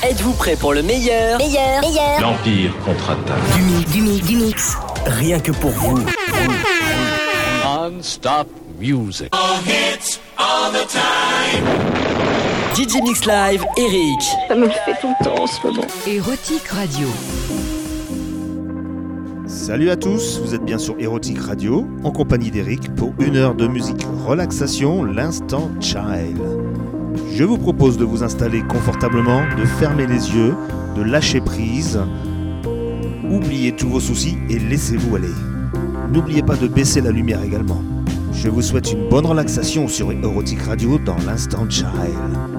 Êtes-vous prêt pour le meilleur Meilleur, meilleur. L'Empire contre-attaque. Du mix, du mix, du mix. Rien que pour vous. Non-stop music. DJ Mix Live, Eric. Ça me le fait tout le temps en ce moment. Érotique Radio. Salut à tous, vous êtes bien sur Erotic Radio, en compagnie d'Eric pour une heure de musique relaxation, l'instant child. Je vous propose de vous installer confortablement, de fermer les yeux, de lâcher prise. Oubliez tous vos soucis et laissez-vous aller. N'oubliez pas de baisser la lumière également. Je vous souhaite une bonne relaxation sur Erotic Radio dans l'instant child.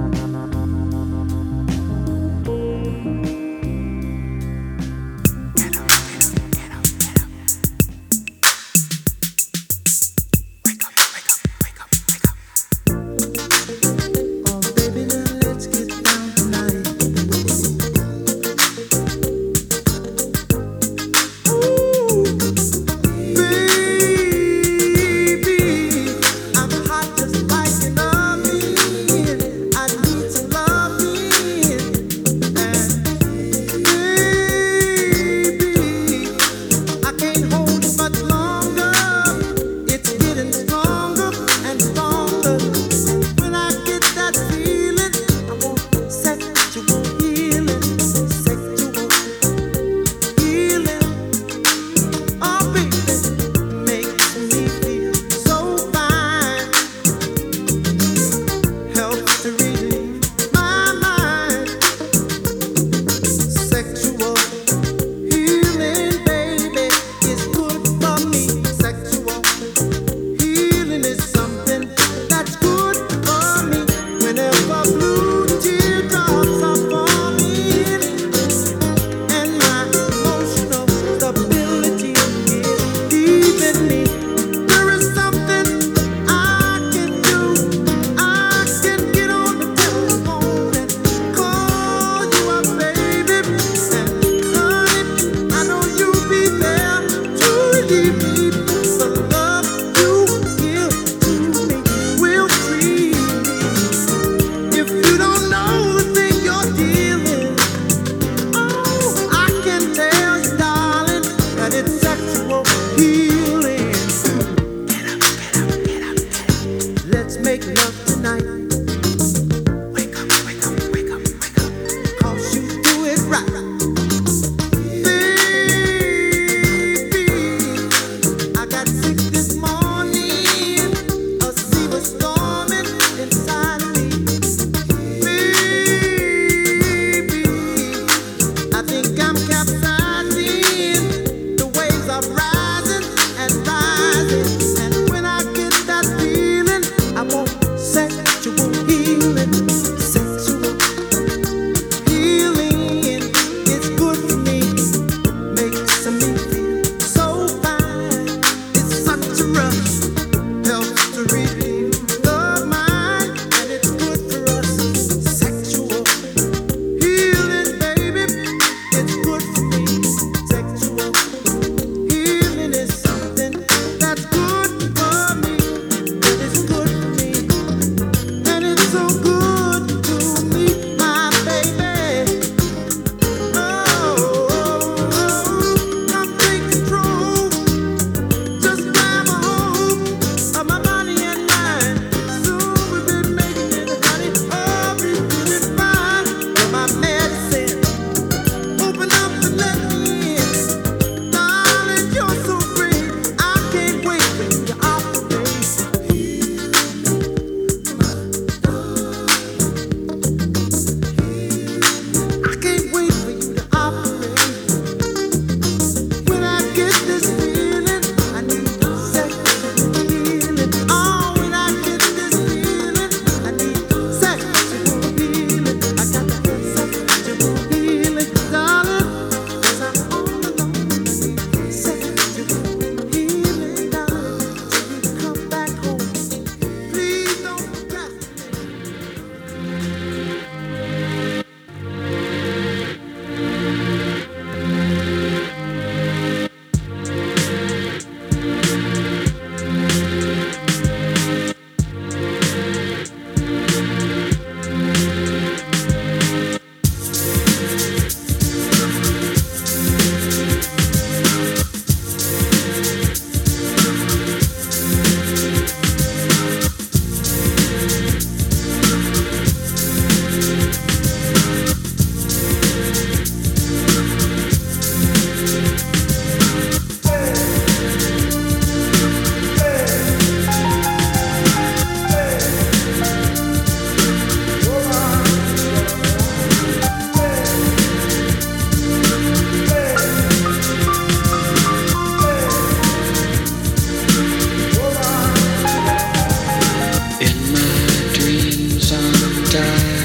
Time.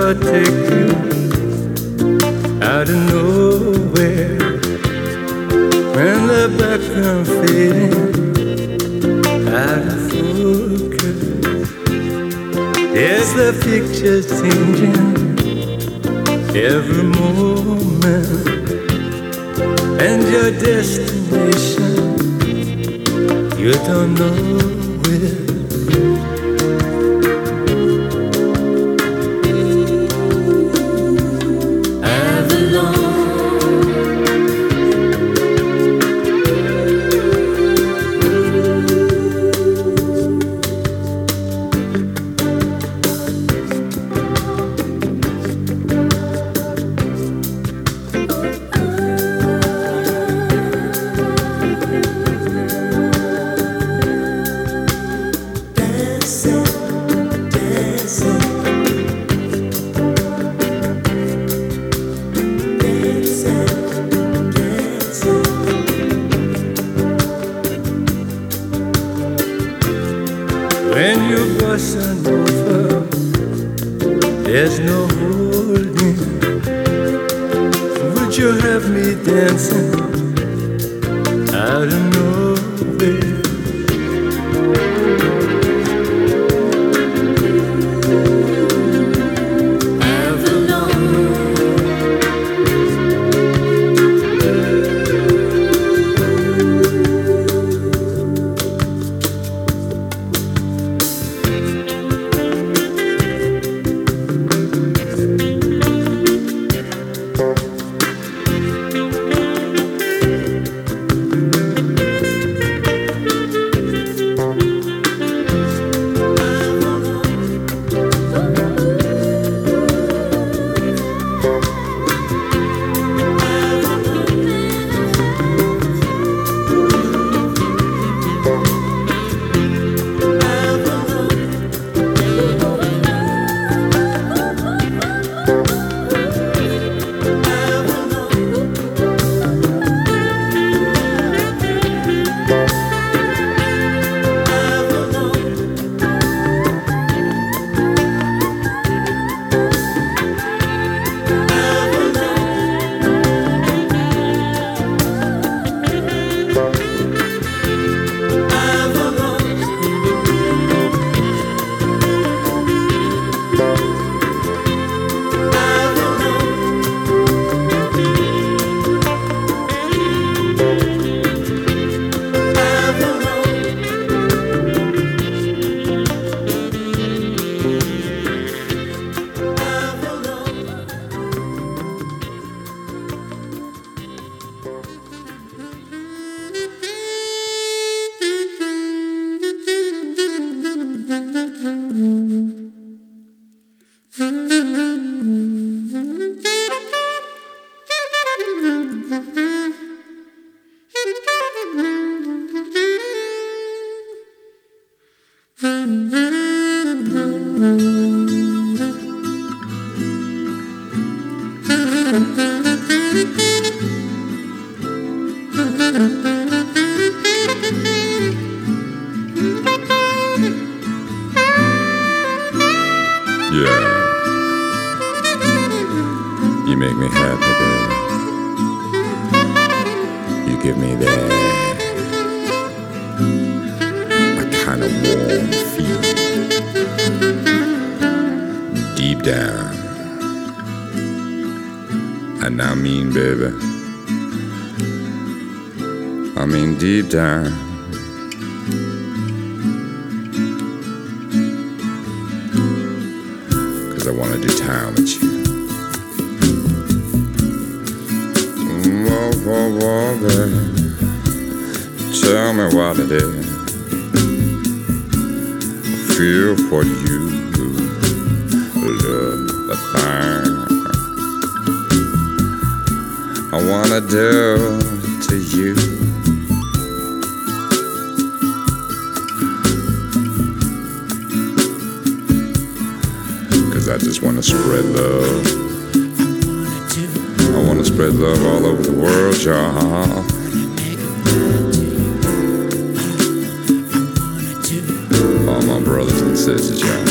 ever take you out of nowhere when the background fading out of focus. Is the picture changing every moment and your destination? You don't know. Yeah. You make me happy, baby. You give me that a kind of warm feeling deep down. And I mean, baby, I mean deep down. I wanna time with you. Whoa, whoa, whoa, baby. Tell me what it is. I feel for you. Love the thing. I wanna do to you. Wanna spread love. I wanna spread love all over the world, y'all. All my brothers and sisters, y'all.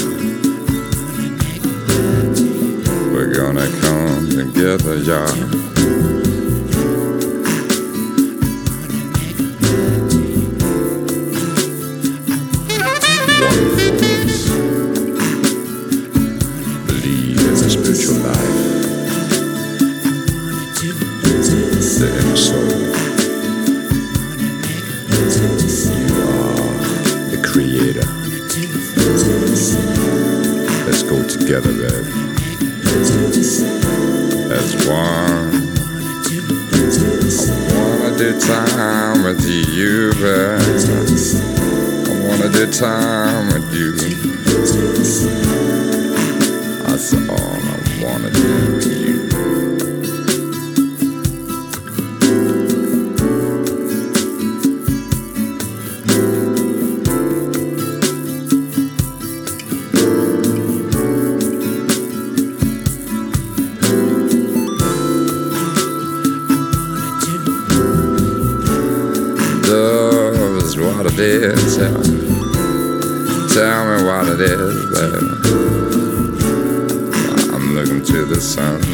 We're gonna come together, y'all. Do time with you. I wanna do time with you. That's all I wanna do with you.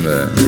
Sun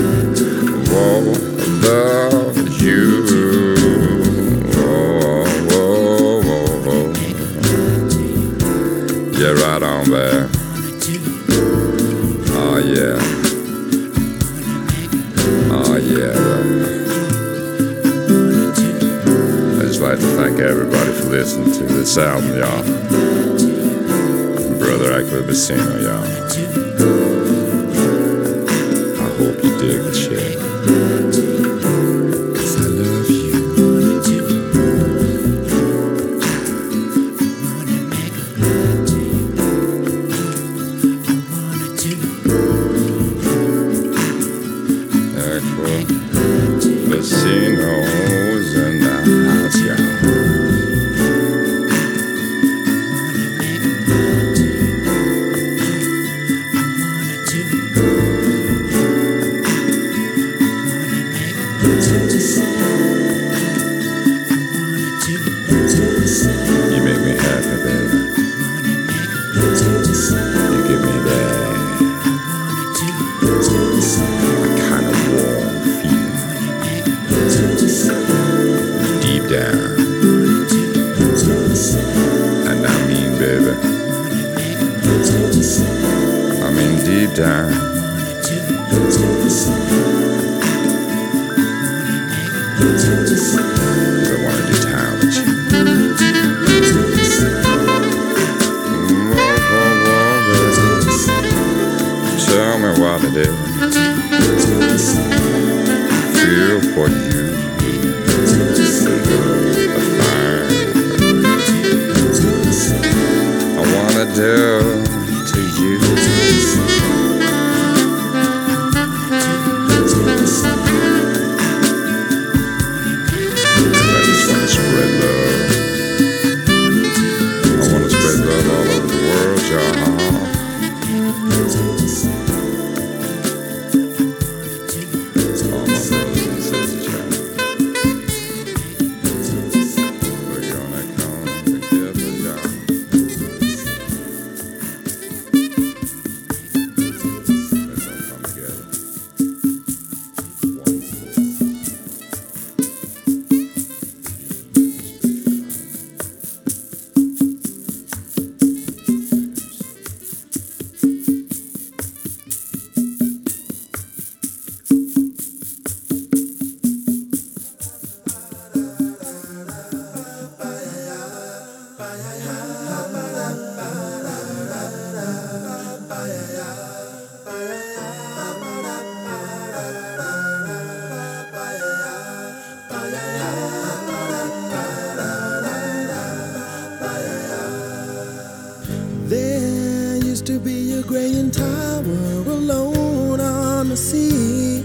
to be a graying tower alone on the sea.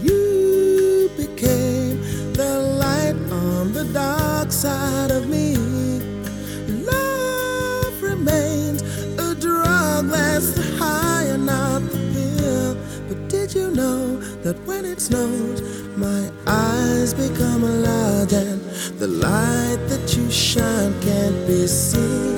You became the light on the dark side of me. Love remains a drug that's the high and not the pill. But did you know that when it snows, my eyes become large and the light that you shine can't be seen?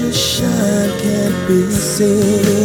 future shine can't be seen.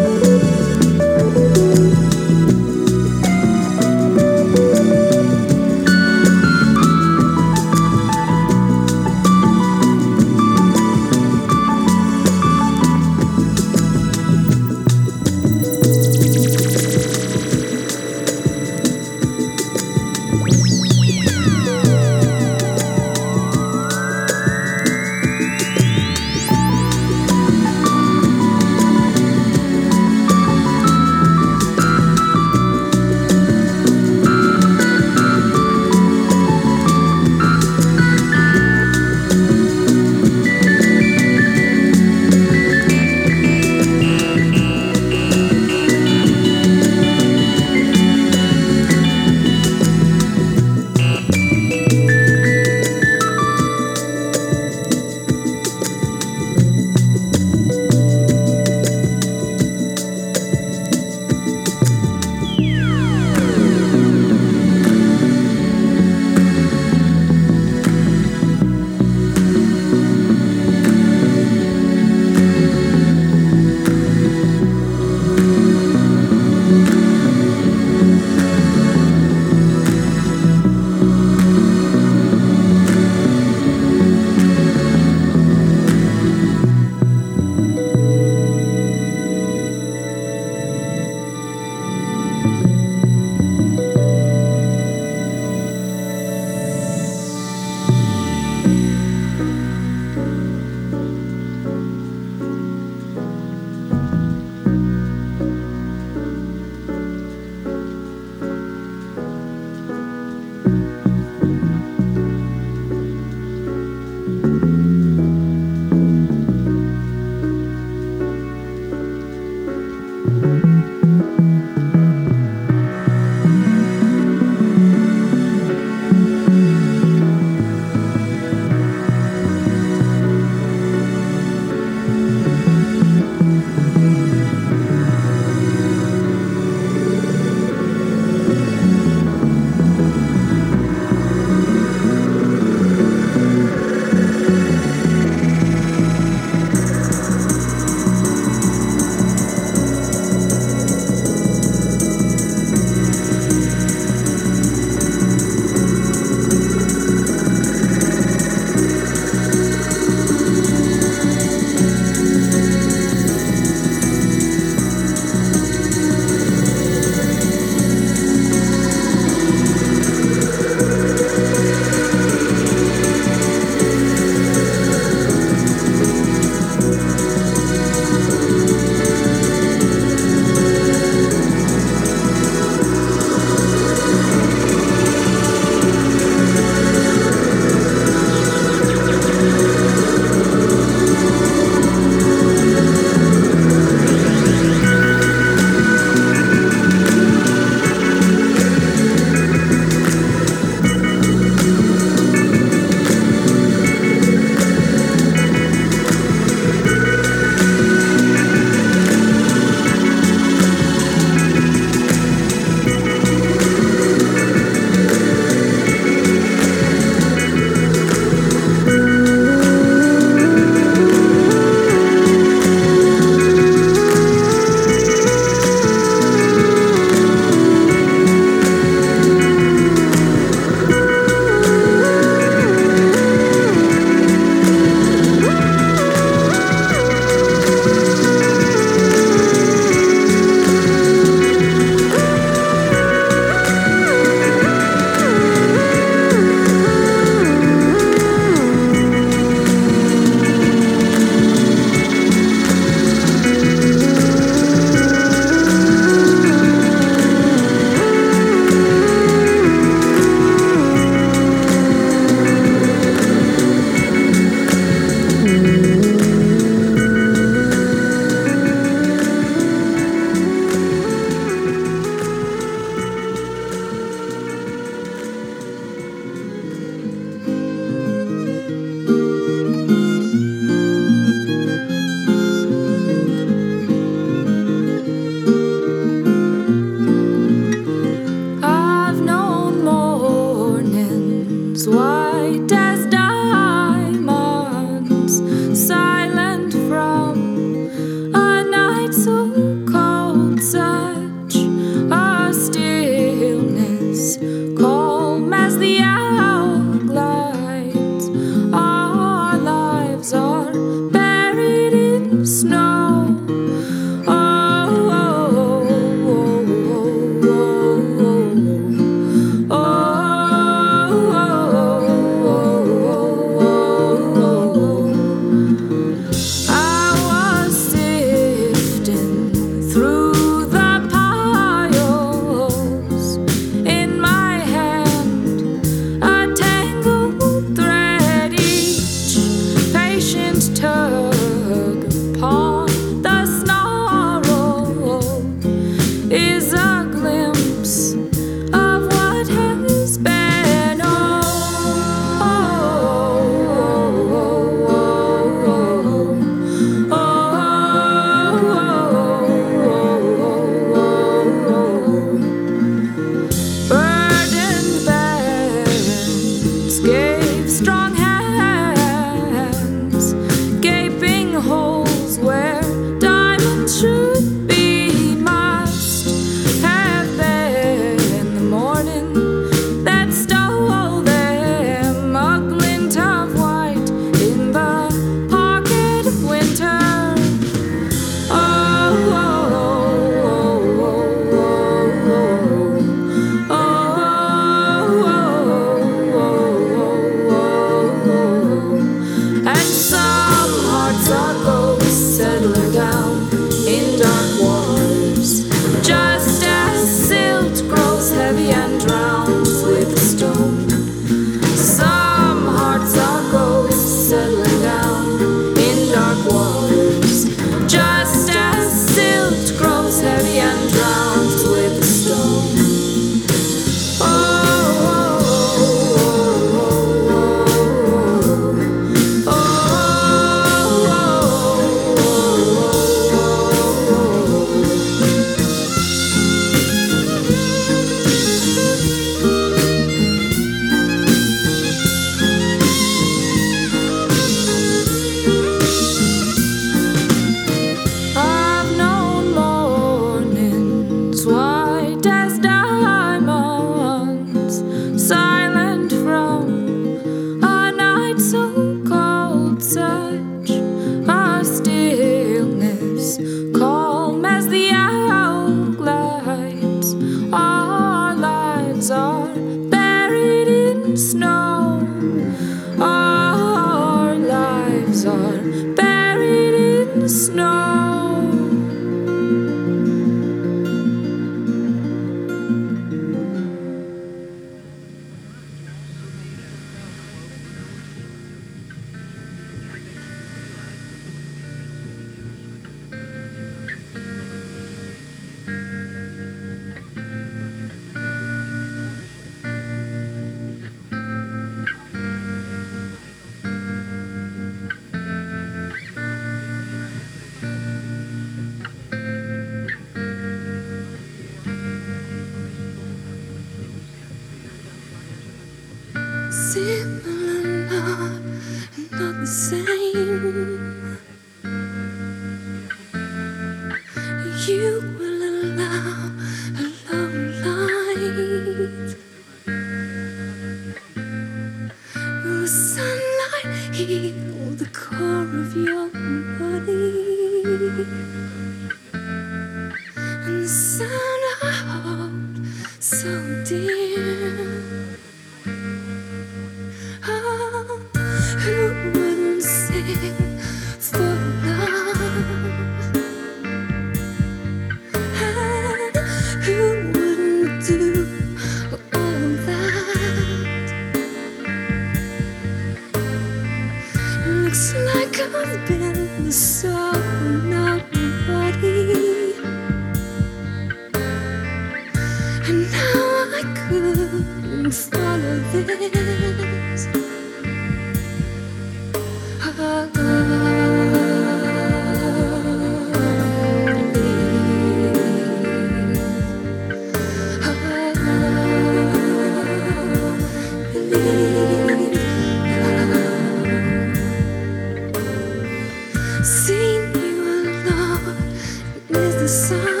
sun.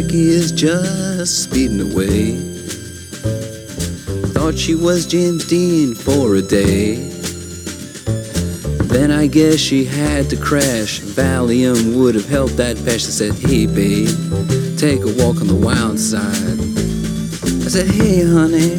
Jackie is just speeding away. Thought she was James Dean for a day. Then I guess she had to crash. Valium would have helped that patch. I said, Hey, babe, take a walk on the wild side. I said, Hey, honey,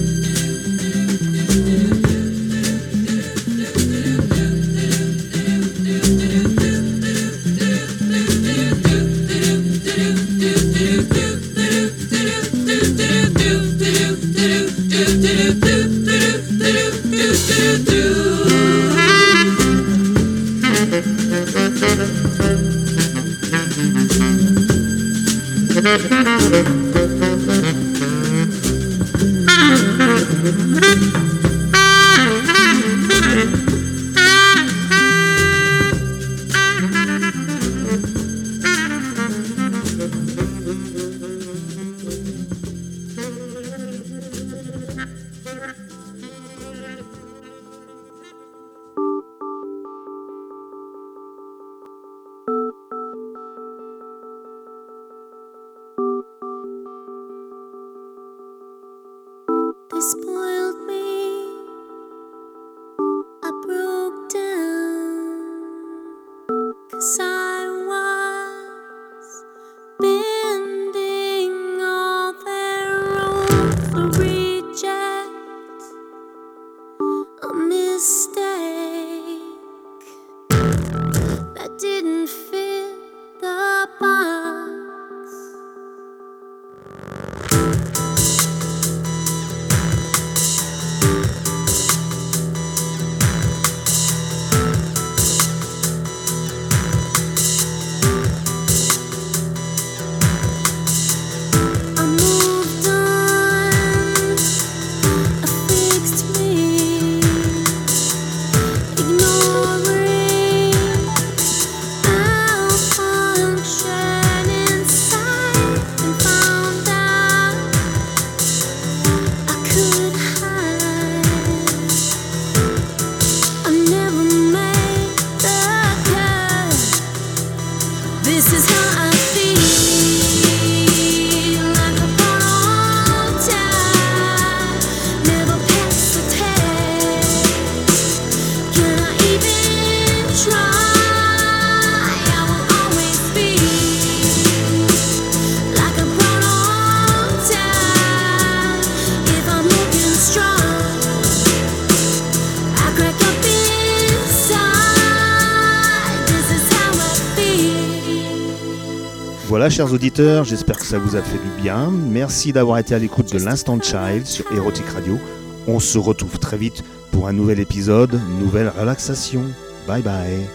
chers auditeurs, j'espère que ça vous a fait du bien. Merci d'avoir été à l'écoute de l'Instant Child sur Erotic Radio. On se retrouve très vite pour un nouvel épisode, nouvelle relaxation. Bye bye.